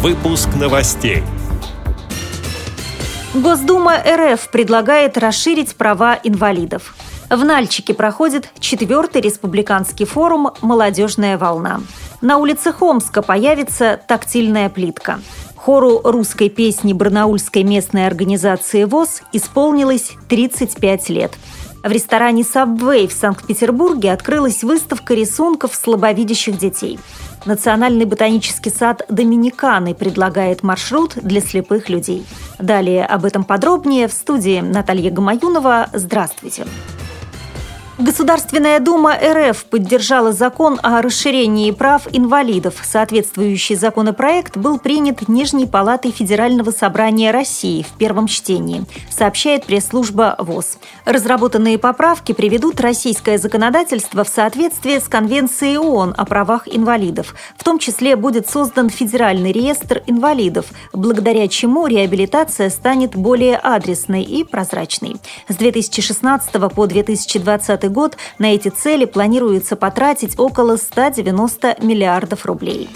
Выпуск новостей. Госдума РФ предлагает расширить права инвалидов. В Нальчике проходит четвертый республиканский форум «Молодежная волна». На улице Хомска появится тактильная плитка. Хору русской песни Барнаульской местной организации ВОЗ исполнилось 35 лет. В ресторане Subway в Санкт-Петербурге открылась выставка рисунков слабовидящих детей. Национальный ботанический сад Доминиканы предлагает маршрут для слепых людей. Далее об этом подробнее в студии Наталья Гамаюнова. Здравствуйте. Здравствуйте. Государственная Дума РФ поддержала закон о расширении прав инвалидов. Соответствующий законопроект был принят Нижней палатой Федерального собрания России в первом чтении, сообщает пресс-служба ВОЗ. Разработанные поправки приведут российское законодательство в соответствие с Конвенцией ООН о правах инвалидов. В том числе будет создан Федеральный реестр инвалидов, благодаря чему реабилитация станет более адресной и прозрачной. С 2016 по 2020 год на эти цели планируется потратить около 190 миллиардов рублей.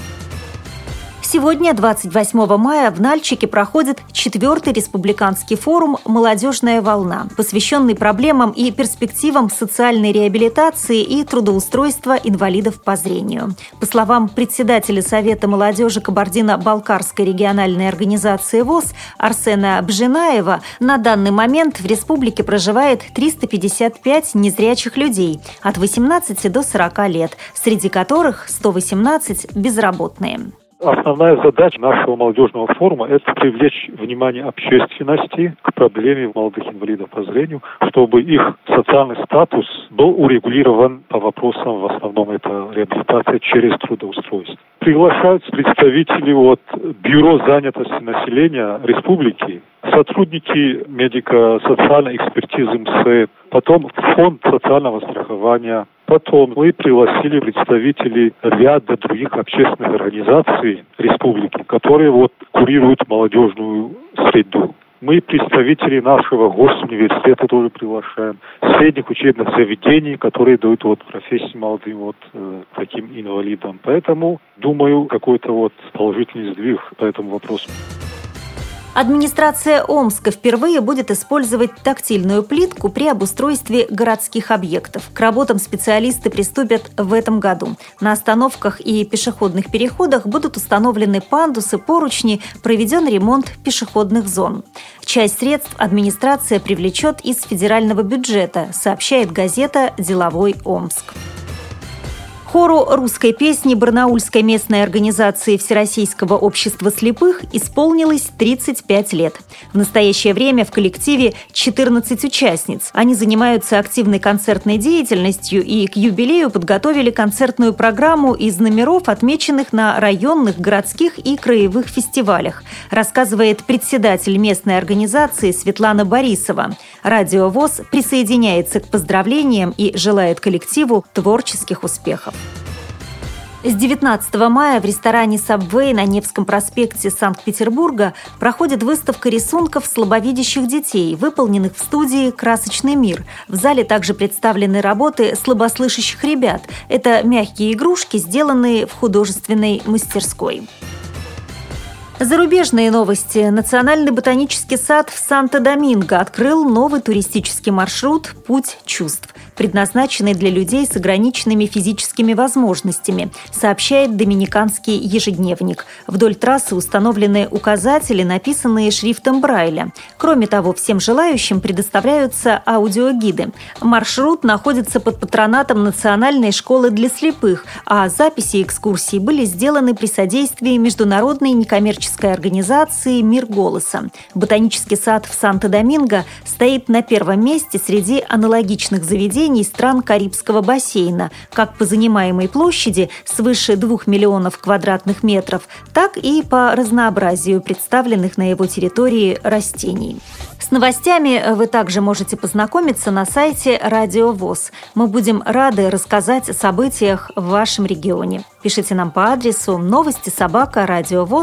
Сегодня, 28 мая, в Нальчике проходит четвертый республиканский форум «Молодежная волна», посвященный проблемам и перспективам социальной реабилитации и трудоустройства инвалидов по зрению. По словам председателя Совета молодежи Кабардино-Балкарской региональной организации ВОЗ Арсена Бжинаева, на данный момент в республике проживает 355 незрячих людей от 18 до 40 лет, среди которых 118 безработные. Основная задача нашего молодежного форума – это привлечь внимание общественности к проблеме молодых инвалидов по зрению, чтобы их социальный статус был урегулирован по вопросам, в основном это реабилитация через трудоустройство. Приглашаются представители от Бюро занятости населения республики, сотрудники медико-социальной экспертизы МСЭ, потом фонд социального страхования, Потом мы пригласили представителей ряда других общественных организаций республики, которые вот курируют молодежную среду. Мы представителей нашего госуниверситета тоже приглашаем, средних учебных заведений, которые дают вот профессии молодым вот э, таким инвалидам. Поэтому, думаю, какой-то вот положительный сдвиг по этому вопросу. Администрация Омска впервые будет использовать тактильную плитку при обустройстве городских объектов. К работам специалисты приступят в этом году. На остановках и пешеходных переходах будут установлены пандусы, поручни, проведен ремонт пешеходных зон. Часть средств администрация привлечет из федерального бюджета, сообщает газета «Деловой Омск». Хору русской песни Барнаульской местной организации Всероссийского общества слепых исполнилось 35 лет. В настоящее время в коллективе 14 участниц. Они занимаются активной концертной деятельностью и к юбилею подготовили концертную программу из номеров, отмеченных на районных, городских и краевых фестивалях, рассказывает председатель местной организации Светлана Борисова. Радио ВОЗ присоединяется к поздравлениям и желает коллективу творческих успехов. С 19 мая в ресторане Subway на Невском проспекте Санкт-Петербурга проходит выставка рисунков слабовидящих детей, выполненных в студии «Красочный мир». В зале также представлены работы слабослышащих ребят. Это мягкие игрушки, сделанные в художественной мастерской. Зарубежные новости. Национальный ботанический сад в Санто-Доминго открыл новый туристический маршрут «Путь чувств» предназначенный для людей с ограниченными физическими возможностями, сообщает Доминиканский ежедневник. Вдоль трассы установлены указатели, написанные шрифтом Брайля. Кроме того, всем желающим предоставляются аудиогиды. Маршрут находится под патронатом Национальной школы для слепых, а записи экскурсий были сделаны при содействии международной некоммерческой организации «Мир голоса». Ботанический сад в Санто-Доминго стоит на первом месте среди аналогичных заведений стран Карибского бассейна, как по занимаемой площади свыше 2 миллионов квадратных метров, так и по разнообразию представленных на его территории растений. С новостями вы также можете познакомиться на сайте Радио ВОЗ. Мы будем рады рассказать о событиях в вашем регионе. Пишите нам по адресу новости собака ру.